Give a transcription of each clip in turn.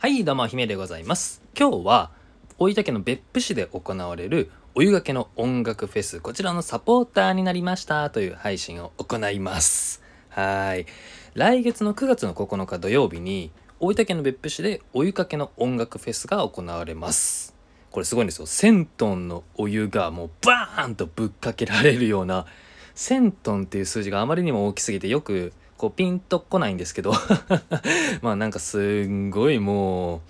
はい、どうも、姫でございます。今日は、大分県の別府市で行われる、お湯がけの音楽フェス、こちらのサポーターになりましたという配信を行います。はい。来月の9月の9日土曜日に、大分県の別府市でお湯かけの音楽フェスが行われます。これすごいんですよ。1000トンのお湯がもうバーンとぶっかけられるような、1000トンっていう数字があまりにも大きすぎてよくこうピンとこないんですけど まあなんかすんごいもう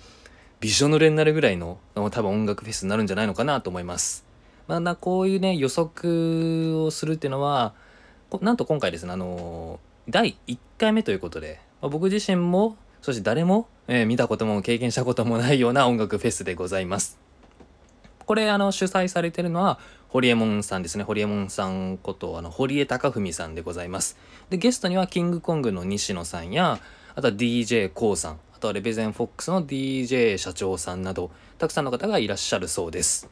びしょ濡れになるぐらいの多分音楽フェスになるんじゃないのかなと思います。まあなこういうね予測をするっていうのはなんと今回ですねあの第1回目ということで、まあ僕自身もそして誰も、えー見たことも経験したこともないような音楽フェスでございます。これあの主催されてるのはホリエモンさんですね。ホリエモンさんことあの堀江貴文さんでございます。でゲストにはキングコングの西野さんやあとは d j k o さん。あとはレベゼンフォックスの DJ 社長さんなどたくさんの方がいらっしゃるそうです。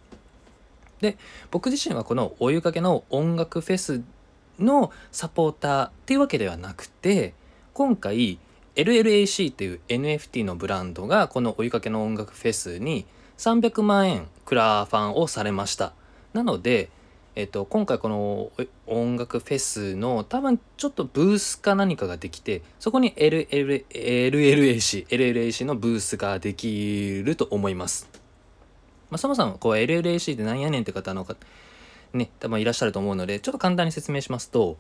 で僕自身はこのお湯かけの音楽フェスのサポーターっていうわけではなくて今回 LLAC っていう NFT のブランドがこのお湯かけの音楽フェスに300万円クラファンをされました。なので、えっと、今回この音楽フェスの多分ちょっとブースか何かができてそこに LLAC LLAC のブースができると思います、まあ、そもそもこう LLAC ってなんやねんって方のかね多分いらっしゃると思うのでちょっと簡単に説明しますと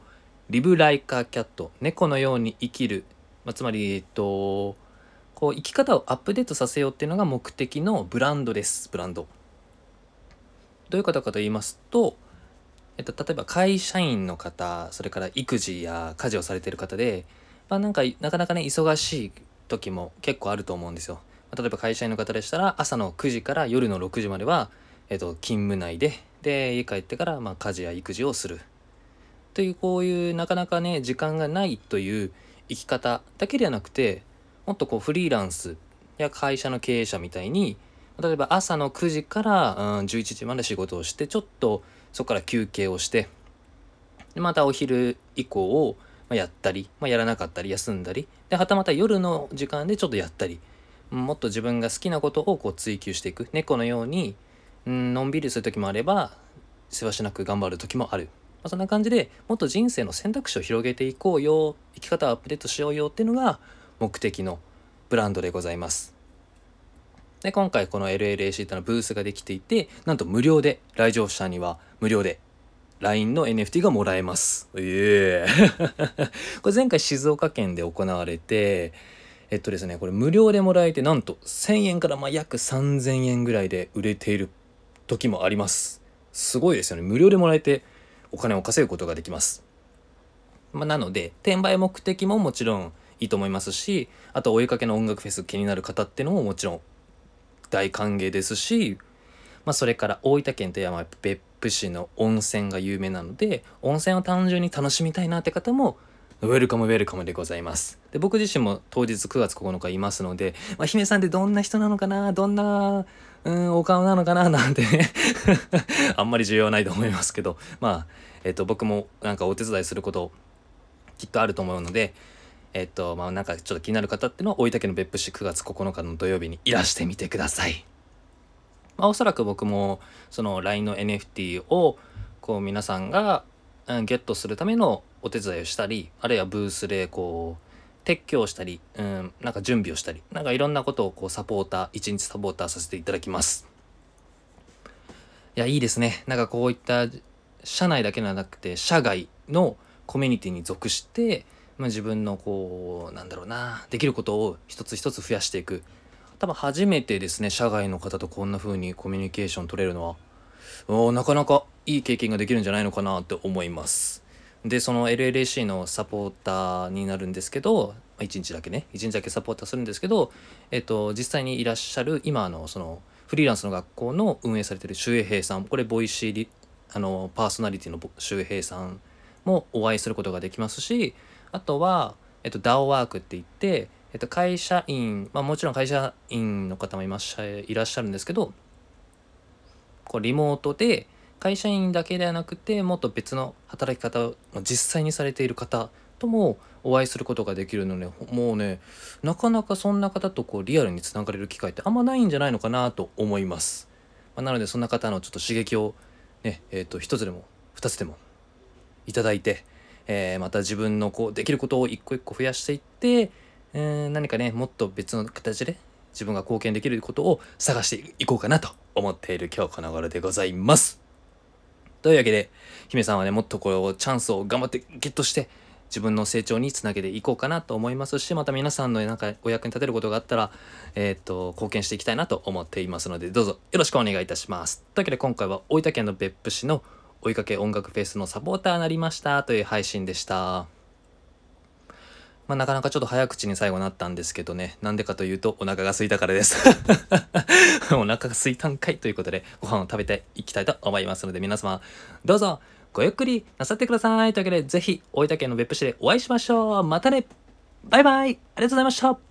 リブライカーキャット猫のように生きる、まあ、つまりえっとこう生き方をアップデートさせようっていうのが目的のブランドですブランド。どういう方かと言いますと、えっと、例えば会社員の方それから育児や家事をされている方で、まあ、なんかなかなかね忙しい時も結構あると思うんですよ、例えば会社員の方でしたら朝の9時から夜の6時までは、えっと、勤務内でで家帰ってからまあ家事や育児をする。というこういうなかなかね時間がないという生き方だけではなくてもっとこうフリーランスや会社の経営者みたいに例えば朝の9時から、うん、11時まで仕事をしてちょっとそこから休憩をしてでまたお昼以降をまやったり、まあ、やらなかったり休んだりではたまた夜の時間でちょっとやったりもっと自分が好きなことをこう追求していく猫のように、うん、のんびりする時もあればせわしなく頑張る時もある、まあ、そんな感じでもっと人生の選択肢を広げていこうよ生き方をアップデートしようよっていうのが目的のブランドでございます。で今回この LLAC ってのはブースができていてなんと無料で来場者には無料で LINE の NFT がもらえます。ええ これ前回静岡県で行われてえっとですねこれ無料でもらえてなんと1,000円からまあ約3,000円ぐらいで売れている時もあります。すごいですよね無料でもらえてお金を稼ぐことができます。まあ、なので転売目的ももちろんいいと思いますしあとお湯かけの音楽フェス気になる方っていうのももちろん大歓迎ですし、まあ、それから大分県といえば別府市の温泉が有名なので温泉を単純に楽しみたいなって方もウェルカムウェルカムでございます。で僕自身も当日9月9日いますので、まあ、姫さんってどんな人なのかなどんなうんお顔なのかななんてね あんまり重要ないと思いますけどまあえっと僕もなんかお手伝いすることきっとあると思うのでえっとまあなんかちょっと気になる方っていうのは大分県の別府市9月9日の土曜日にいらしてみてください。まあ、おそらく僕もその LINE の NFT をこう皆さんが、うん、ゲットするためのお手伝いをしたりあるいはブースでこう撤去をしたり、うん、なんか準備をしたりなんかいろんなことをこうサポーター一日サポーターさせていただきます。いやいいですねなんかこういった社内だけではなくて社外のコミュニティに属して、まあ、自分のこうなんだろうなできることを一つ一つ増やしていく。多分初めてですね社外の方とこんな風にコミュニケーション取れるのは。なかなかいい経験ができるんじゃないのかなって思います。でその LLAC のサポーターになるんですけど1日だけね。1日だけサポーターするんですけど、えっと、実際にいらっしゃる今のそのフリーランスの学校の運営されてる周平さん。これボイシーリあのパーソナリティの周平さんもお会いすることができますしあとは、えっと、DAO ワークって言って、えっと、会社員、まあ、もちろん会社員の方もいましいらっしゃるんですけどこうリモートで会社員だけではなくてもっと別の働き方を実際にされている方ともお会いすることができるのでもうねなかなかそんな方とこうリアルにつながれる機会ってあんまないんじゃないのかなと思います、まあ、なのでそんな方のちょっと刺激をねえー、と一つでも二つでもいただいて、えー、また自分のこうできることを一個一個増やしていって、えー、何かねもっと別の形で自分が貢献できることを探していこうかなと思っている今日この頃でございます。というわけで姫さんはねもっとこうチャンスを頑張ってゲットして自分の成長につなげていこうかなと思いますしまた皆さんのなんかお役に立てることがあったら、えー、っと貢献していきたいなと思っていますのでどうぞよろしくお願いいたします。というわけで今回は大分県の別府市の追いかけ音楽フェスのサポーターになりましたという配信でした。まあ、なかなかちょっと早口に最後なったんですけどね。なんでかというと、お腹が空いたからです お腹が空いたんかいということで、ご飯を食べていきたいと思いますので、皆様、どうぞ、ごゆっくりなさってください。というわけで、ぜひ、大分県の別府市でお会いしましょう。またねバイバイありがとうございました